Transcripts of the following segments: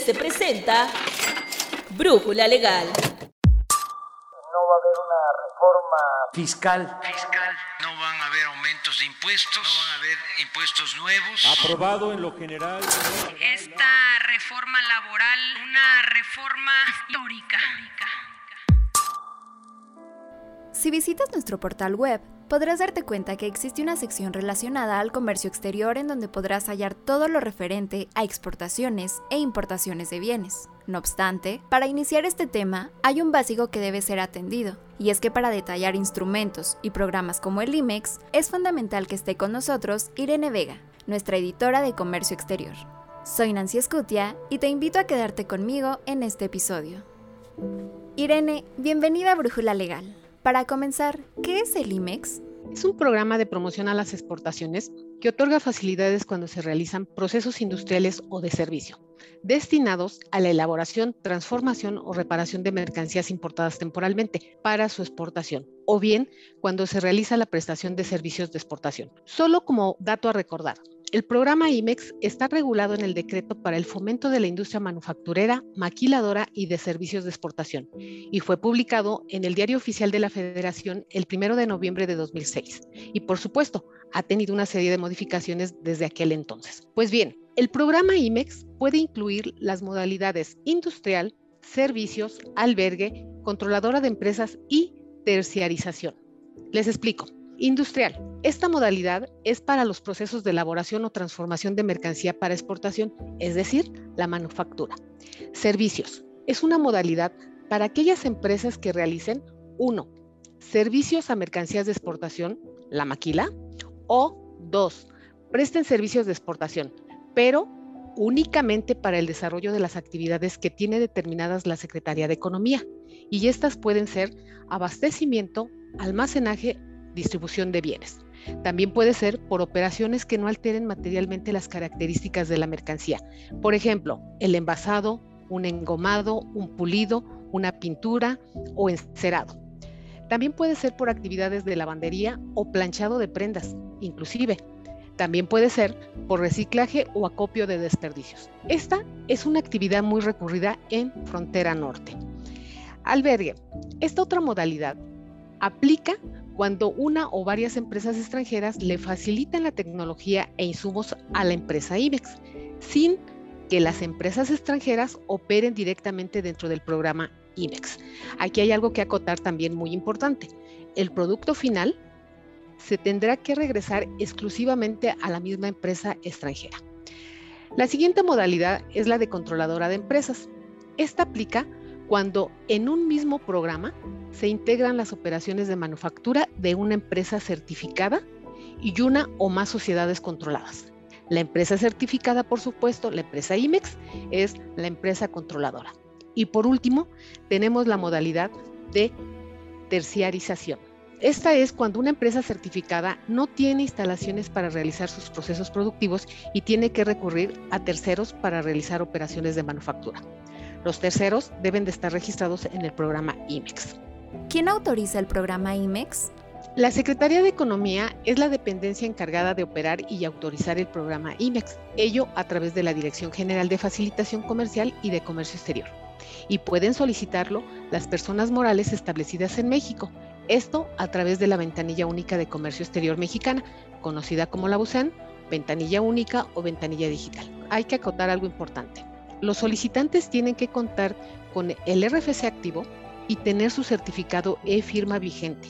se presenta Brújula Legal. No va a haber una reforma fiscal. fiscal. No van a haber aumentos de impuestos. No van a haber impuestos nuevos. Aprobado en lo general. Esta reforma laboral, una reforma histórica. Si visitas nuestro portal web, podrás darte cuenta que existe una sección relacionada al comercio exterior en donde podrás hallar todo lo referente a exportaciones e importaciones de bienes. No obstante, para iniciar este tema hay un básico que debe ser atendido, y es que para detallar instrumentos y programas como el IMEX, es fundamental que esté con nosotros Irene Vega, nuestra editora de Comercio Exterior. Soy Nancy Escutia y te invito a quedarte conmigo en este episodio. Irene, bienvenida a Brújula Legal. Para comenzar, ¿qué es el IMEX? Es un programa de promoción a las exportaciones que otorga facilidades cuando se realizan procesos industriales o de servicio, destinados a la elaboración, transformación o reparación de mercancías importadas temporalmente para su exportación, o bien cuando se realiza la prestación de servicios de exportación. Solo como dato a recordar, el programa IMEX está regulado en el decreto para el fomento de la industria manufacturera, maquiladora y de servicios de exportación y fue publicado en el Diario Oficial de la Federación el 1 de noviembre de 2006. Y por supuesto, ha tenido una serie de modificaciones desde aquel entonces. Pues bien, el programa IMEX puede incluir las modalidades industrial, servicios, albergue, controladora de empresas y terciarización. Les explico. Industrial. Esta modalidad es para los procesos de elaboración o transformación de mercancía para exportación, es decir, la manufactura. Servicios. Es una modalidad para aquellas empresas que realicen 1. Servicios a mercancías de exportación, la maquila, o 2. Presten servicios de exportación, pero únicamente para el desarrollo de las actividades que tiene determinadas la Secretaría de Economía. Y estas pueden ser abastecimiento, almacenaje distribución de bienes. También puede ser por operaciones que no alteren materialmente las características de la mercancía. Por ejemplo, el envasado, un engomado, un pulido, una pintura o encerado. También puede ser por actividades de lavandería o planchado de prendas, inclusive. También puede ser por reciclaje o acopio de desperdicios. Esta es una actividad muy recurrida en frontera norte. Albergue. Esta otra modalidad aplica cuando una o varias empresas extranjeras le facilitan la tecnología e insumos a la empresa IBEX, sin que las empresas extranjeras operen directamente dentro del programa IBEX. Aquí hay algo que acotar también muy importante. El producto final se tendrá que regresar exclusivamente a la misma empresa extranjera. La siguiente modalidad es la de controladora de empresas. Esta aplica cuando en un mismo programa se integran las operaciones de manufactura de una empresa certificada y una o más sociedades controladas. La empresa certificada, por supuesto, la empresa IMEX, es la empresa controladora. Y por último, tenemos la modalidad de terciarización. Esta es cuando una empresa certificada no tiene instalaciones para realizar sus procesos productivos y tiene que recurrir a terceros para realizar operaciones de manufactura. Los terceros deben de estar registrados en el programa IMEX. ¿Quién autoriza el programa IMEX? La Secretaría de Economía es la dependencia encargada de operar y autorizar el programa IMEX, ello a través de la Dirección General de Facilitación Comercial y de Comercio Exterior. Y pueden solicitarlo las personas morales establecidas en México, esto a través de la Ventanilla Única de Comercio Exterior Mexicana, conocida como la BUSEN, Ventanilla Única o Ventanilla Digital. Hay que acotar algo importante. Los solicitantes tienen que contar con el RFC activo y tener su certificado e-firma vigente.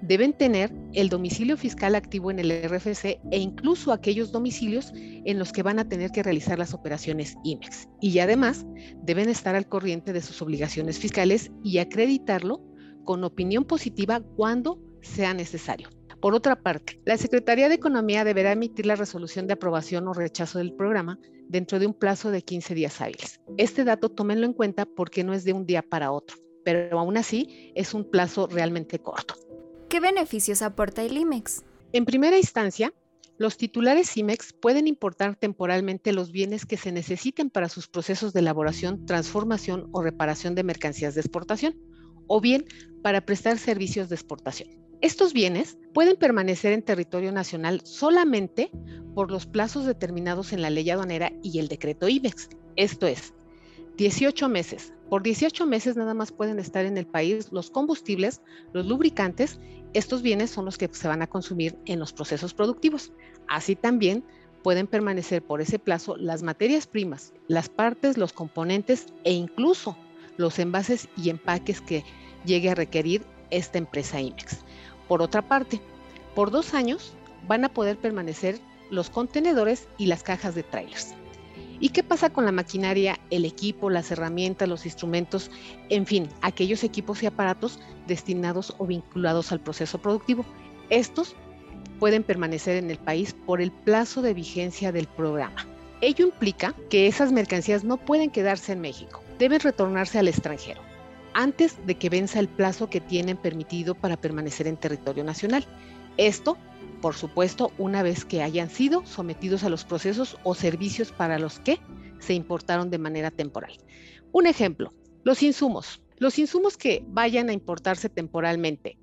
Deben tener el domicilio fiscal activo en el RFC e incluso aquellos domicilios en los que van a tener que realizar las operaciones IMEX. Y además deben estar al corriente de sus obligaciones fiscales y acreditarlo con opinión positiva cuando sea necesario. Por otra parte, la Secretaría de Economía deberá emitir la resolución de aprobación o rechazo del programa dentro de un plazo de 15 días hábiles. Este dato tómenlo en cuenta porque no es de un día para otro pero aún así es un plazo realmente corto. ¿Qué beneficios aporta el IMEX? En primera instancia, los titulares IMEX pueden importar temporalmente los bienes que se necesiten para sus procesos de elaboración, transformación o reparación de mercancías de exportación, o bien para prestar servicios de exportación. Estos bienes pueden permanecer en territorio nacional solamente por los plazos determinados en la ley aduanera y el decreto IMEX, Esto es, 18 meses. Por 18 meses nada más pueden estar en el país los combustibles, los lubricantes. Estos bienes son los que se van a consumir en los procesos productivos. Así también pueden permanecer por ese plazo las materias primas, las partes, los componentes e incluso los envases y empaques que llegue a requerir esta empresa IMEX. Por otra parte, por dos años van a poder permanecer los contenedores y las cajas de trailers. ¿Y qué pasa con la maquinaria, el equipo, las herramientas, los instrumentos, en fin, aquellos equipos y aparatos destinados o vinculados al proceso productivo? Estos pueden permanecer en el país por el plazo de vigencia del programa. Ello implica que esas mercancías no pueden quedarse en México, deben retornarse al extranjero antes de que venza el plazo que tienen permitido para permanecer en territorio nacional. Esto, por supuesto, una vez que hayan sido sometidos a los procesos o servicios para los que se importaron de manera temporal. Un ejemplo, los insumos. Los insumos que vayan a importarse temporalmente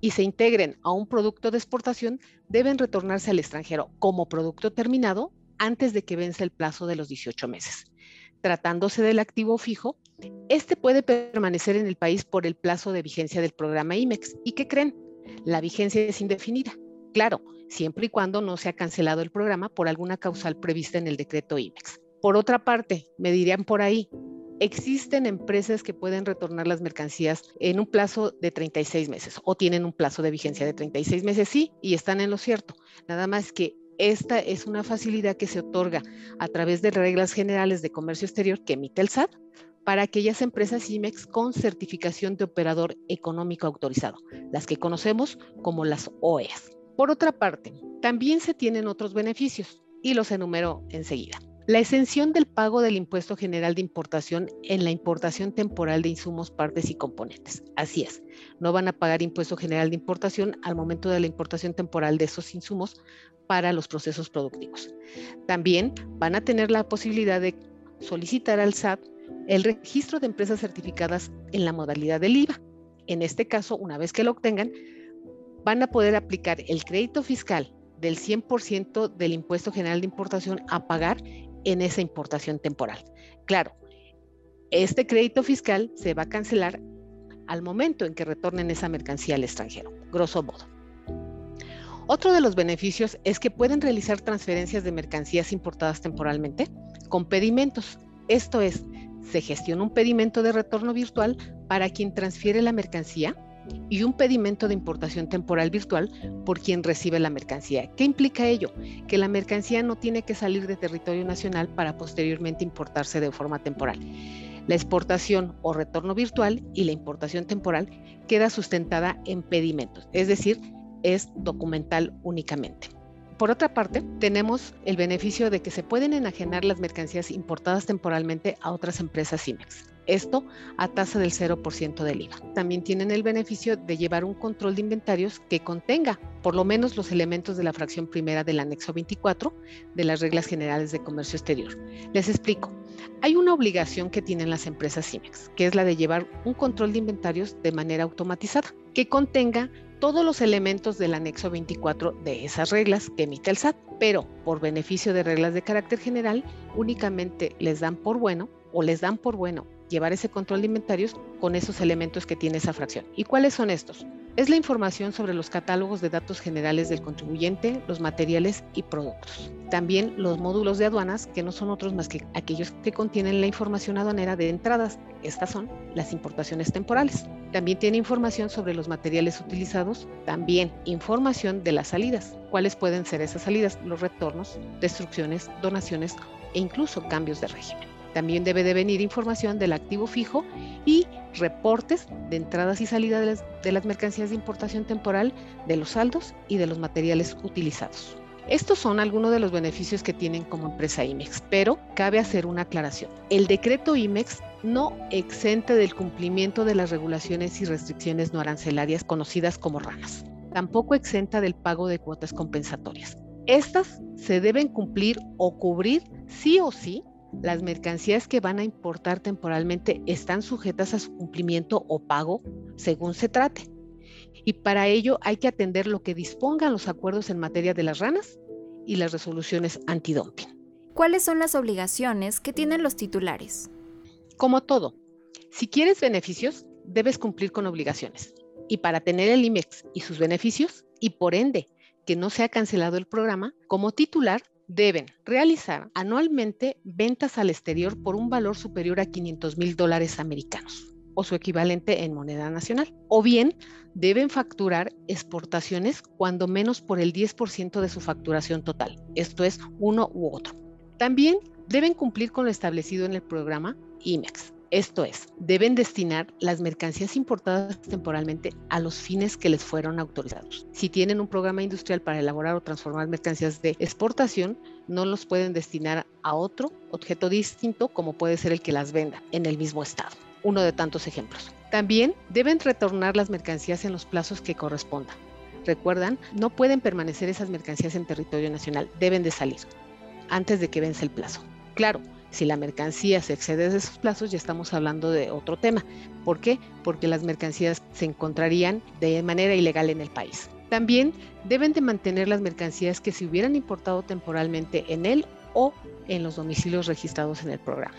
y se integren a un producto de exportación deben retornarse al extranjero como producto terminado antes de que vence el plazo de los 18 meses. Tratándose del activo fijo, este puede permanecer en el país por el plazo de vigencia del programa IMEX. ¿Y qué creen? La vigencia es indefinida. Claro, siempre y cuando no se ha cancelado el programa por alguna causal prevista en el decreto IMEX. Por otra parte, me dirían por ahí, existen empresas que pueden retornar las mercancías en un plazo de 36 meses o tienen un plazo de vigencia de 36 meses, sí, y están en lo cierto. Nada más que esta es una facilidad que se otorga a través de reglas generales de comercio exterior que emite el SAT para aquellas empresas IMEX con certificación de operador económico autorizado, las que conocemos como las OES. Por otra parte, también se tienen otros beneficios y los enumero enseguida. La exención del pago del impuesto general de importación en la importación temporal de insumos, partes y componentes. Así es, no van a pagar impuesto general de importación al momento de la importación temporal de esos insumos para los procesos productivos. También van a tener la posibilidad de solicitar al SAT el registro de empresas certificadas en la modalidad del IVA. En este caso, una vez que lo obtengan, van a poder aplicar el crédito fiscal del 100% del impuesto general de importación a pagar en esa importación temporal. Claro, este crédito fiscal se va a cancelar al momento en que retornen esa mercancía al extranjero, grosso modo. Otro de los beneficios es que pueden realizar transferencias de mercancías importadas temporalmente con pedimentos. Esto es, se gestiona un pedimento de retorno virtual para quien transfiere la mercancía y un pedimento de importación temporal virtual por quien recibe la mercancía. ¿Qué implica ello? Que la mercancía no tiene que salir de territorio nacional para posteriormente importarse de forma temporal. La exportación o retorno virtual y la importación temporal queda sustentada en pedimentos, es decir, es documental únicamente. Por otra parte, tenemos el beneficio de que se pueden enajenar las mercancías importadas temporalmente a otras empresas IMEX. Esto a tasa del 0% del IVA. También tienen el beneficio de llevar un control de inventarios que contenga por lo menos los elementos de la fracción primera del anexo 24 de las reglas generales de comercio exterior. Les explico. Hay una obligación que tienen las empresas IMEX, que es la de llevar un control de inventarios de manera automatizada, que contenga todos los elementos del anexo 24 de esas reglas que emite el SAT, pero por beneficio de reglas de carácter general, únicamente les dan por bueno o les dan por bueno llevar ese control de inventarios con esos elementos que tiene esa fracción. ¿Y cuáles son estos? Es la información sobre los catálogos de datos generales del contribuyente, los materiales y productos. También los módulos de aduanas, que no son otros más que aquellos que contienen la información aduanera de entradas. Estas son las importaciones temporales. También tiene información sobre los materiales utilizados, también información de las salidas. ¿Cuáles pueden ser esas salidas? Los retornos, destrucciones, donaciones e incluso cambios de régimen. También debe de venir información del activo fijo y reportes de entradas y salidas de las, mercancías de importación temporal, de los saldos y de los materiales utilizados. Estos son algunos de los beneficios que tienen como empresa IMEX, pero cabe hacer una aclaración. El decreto IMEX no exente del cumplimiento de las regulaciones y restricciones no arancelarias conocidas como ranas. Tampoco exenta del pago de cuotas compensatorias. Estas se deben cumplir o cubrir sí o sí las mercancías que van a importar temporalmente están sujetas a su cumplimiento o pago según se trate. Y para ello hay que atender lo que dispongan los acuerdos en materia de las ranas y las resoluciones antidumping. ¿cuáles son las obligaciones que tienen los titulares? Como todo, si quieres beneficios, debes cumplir con obligaciones. Y para tener el IMEX y sus beneficios, y por ende que no se ha cancelado el programa, como titular deben realizar anualmente ventas al exterior por un valor superior a 500 mil dólares americanos o su equivalente en moneda nacional. O bien deben facturar exportaciones cuando menos por el 10% de su facturación total, esto es uno u otro. También deben cumplir con lo establecido en el programa IMEX. Esto es, deben destinar las mercancías importadas temporalmente a los fines que les fueron autorizados. Si tienen un programa industrial para elaborar o transformar mercancías de exportación, no los pueden destinar a otro objeto distinto como puede ser el que las venda en el mismo estado. Uno de tantos ejemplos. También deben retornar las mercancías en los plazos que correspondan. Recuerdan, no pueden permanecer esas mercancías en territorio nacional, deben de salir antes de que vence el plazo. Claro, si la mercancía se excede de esos plazos, ya estamos hablando de otro tema. ¿Por qué? Porque las mercancías se encontrarían de manera ilegal en el país. También deben de mantener las mercancías que se hubieran importado temporalmente en él o en los domicilios registrados en el programa.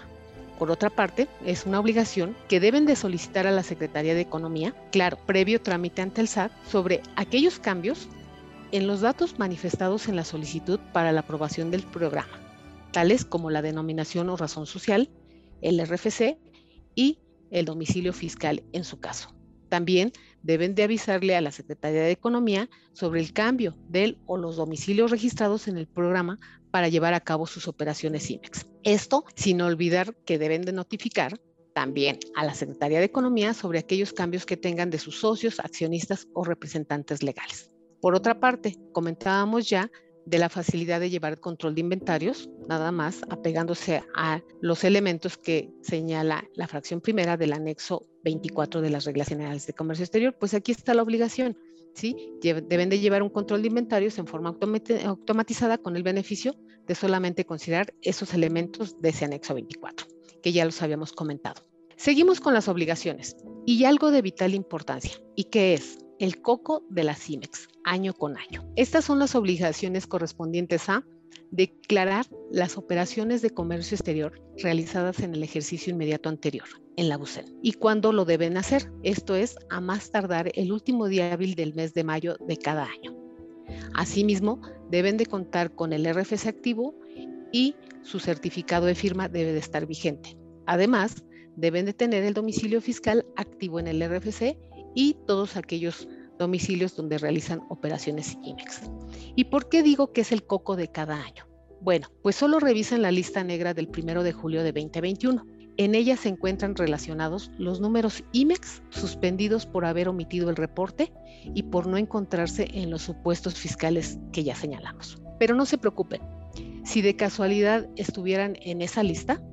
Por otra parte, es una obligación que deben de solicitar a la Secretaría de Economía, claro, previo trámite ante el SAT, sobre aquellos cambios en los datos manifestados en la solicitud para la aprobación del programa tales como la denominación o razón social, el RFC y el domicilio fiscal en su caso. También deben de avisarle a la Secretaría de Economía sobre el cambio del o los domicilios registrados en el programa para llevar a cabo sus operaciones IMEX. Esto sin olvidar que deben de notificar también a la Secretaría de Economía sobre aquellos cambios que tengan de sus socios, accionistas o representantes legales. Por otra parte, comentábamos ya de la facilidad de llevar control de inventarios, nada más apegándose a los elementos que señala la fracción primera del anexo 24 de las reglas generales de comercio exterior, pues aquí está la obligación, ¿sí? Deben de llevar un control de inventarios en forma automatizada con el beneficio de solamente considerar esos elementos de ese anexo 24, que ya los habíamos comentado. Seguimos con las obligaciones y algo de vital importancia, ¿y qué es? El coco de la CIMEX, año con año. Estas son las obligaciones correspondientes a declarar las operaciones de comercio exterior realizadas en el ejercicio inmediato anterior, en la BUCEN. ¿Y cuándo lo deben hacer? Esto es a más tardar el último día hábil del mes de mayo de cada año. Asimismo, deben de contar con el RFC activo y su certificado de firma debe de estar vigente. Además, deben de tener el domicilio fiscal activo en el RFC y todos aquellos domicilios donde realizan operaciones IMEX. ¿Y por qué digo que es el coco de cada año? Bueno, pues solo revisan la lista negra del 1 de julio de 2021. En ella se encuentran relacionados los números IMEX suspendidos por haber omitido el reporte y por no encontrarse en los supuestos fiscales que ya señalamos. Pero no se preocupen, si de casualidad estuvieran en esa lista,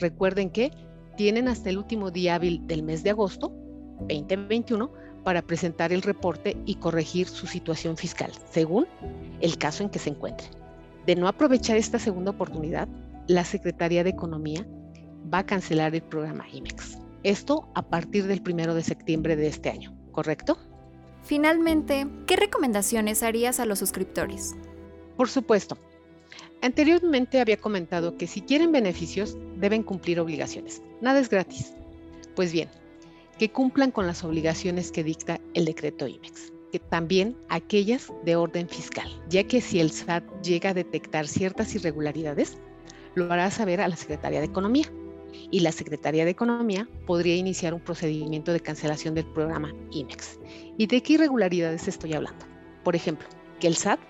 recuerden que tienen hasta el último día hábil del mes de agosto 2021 para presentar el reporte y corregir su situación fiscal, según el caso en que se encuentre. De no aprovechar esta segunda oportunidad, la Secretaría de Economía va a cancelar el programa IMEX. Esto a partir del primero de septiembre de este año, ¿correcto? Finalmente, ¿qué recomendaciones harías a los suscriptores? Por supuesto. Anteriormente había comentado que si quieren beneficios, deben cumplir obligaciones. Nada es gratis. Pues bien, que cumplan con las obligaciones que dicta el decreto IMEX, que también aquellas de orden fiscal, ya que si el SAT llega a detectar ciertas irregularidades, lo hará saber a la Secretaría de Economía y la Secretaría de Economía podría iniciar un procedimiento de cancelación del programa IMEX. ¿Y de qué irregularidades estoy hablando? Por ejemplo, que el SAT,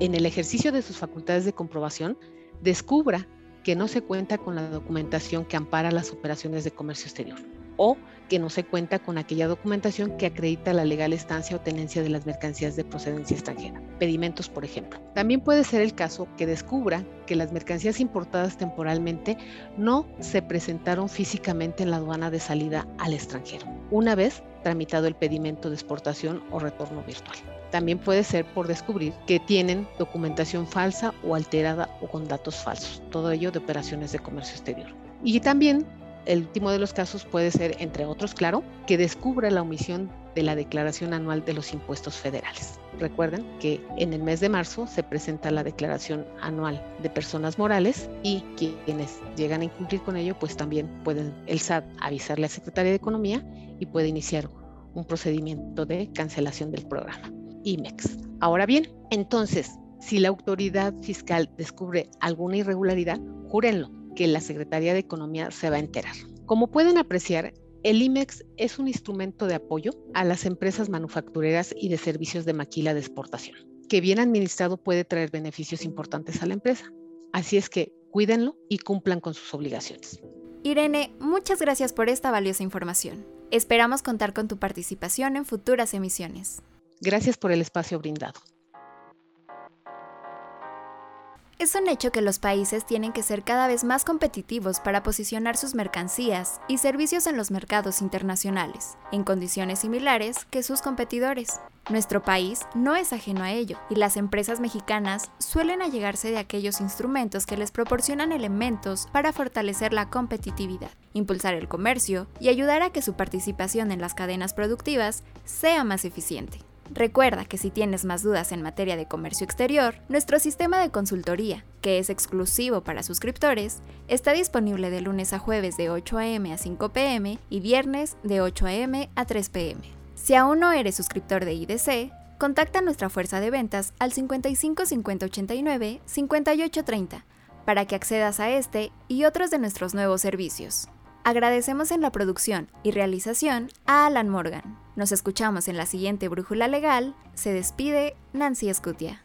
en el ejercicio de sus facultades de comprobación, descubra que no se cuenta con la documentación que ampara las operaciones de comercio exterior o que no se cuenta con aquella documentación que acredita la legal estancia o tenencia de las mercancías de procedencia extranjera, pedimentos por ejemplo. También puede ser el caso que descubra que las mercancías importadas temporalmente no se presentaron físicamente en la aduana de salida al extranjero, una vez tramitado el pedimento de exportación o retorno virtual. También puede ser por descubrir que tienen documentación falsa o alterada o con datos falsos, todo ello de operaciones de comercio exterior. Y también el último de los casos puede ser, entre otros, claro, que descubra la omisión de la declaración anual de los impuestos federales. Recuerden que en el mes de marzo se presenta la declaración anual de personas morales y quienes llegan a incumplir con ello, pues también pueden el SAT avisarle a la Secretaría de Economía y puede iniciar un procedimiento de cancelación del programa IMEX. Ahora bien, entonces, si la autoridad fiscal descubre alguna irregularidad, júrenlo que la Secretaría de Economía se va a enterar. Como pueden apreciar, el IMEX es un instrumento de apoyo a las empresas manufactureras y de servicios de maquila de exportación, que bien administrado puede traer beneficios importantes a la empresa. Así es que cuídenlo y cumplan con sus obligaciones. Irene, muchas gracias por esta valiosa información. Esperamos contar con tu participación en futuras emisiones. Gracias por el espacio brindado. Es un hecho que los países tienen que ser cada vez más competitivos para posicionar sus mercancías y servicios en los mercados internacionales, en condiciones similares que sus competidores. Nuestro país no es ajeno a ello, y las empresas mexicanas suelen allegarse de aquellos instrumentos que les proporcionan elementos para fortalecer la competitividad, impulsar el comercio y ayudar a que su participación en las cadenas productivas sea más eficiente. Recuerda que si tienes más dudas en materia de comercio exterior, nuestro sistema de consultoría, que es exclusivo para suscriptores, está disponible de lunes a jueves de 8 a.m. a 5 p.m. y viernes de 8 a.m. a 3 p.m. Si aún no eres suscriptor de IDC, contacta a nuestra fuerza de ventas al 55 50 89 58 30 para que accedas a este y otros de nuestros nuevos servicios. Agradecemos en la producción y realización a Alan Morgan. Nos escuchamos en la siguiente Brújula Legal. Se despide Nancy Escutia.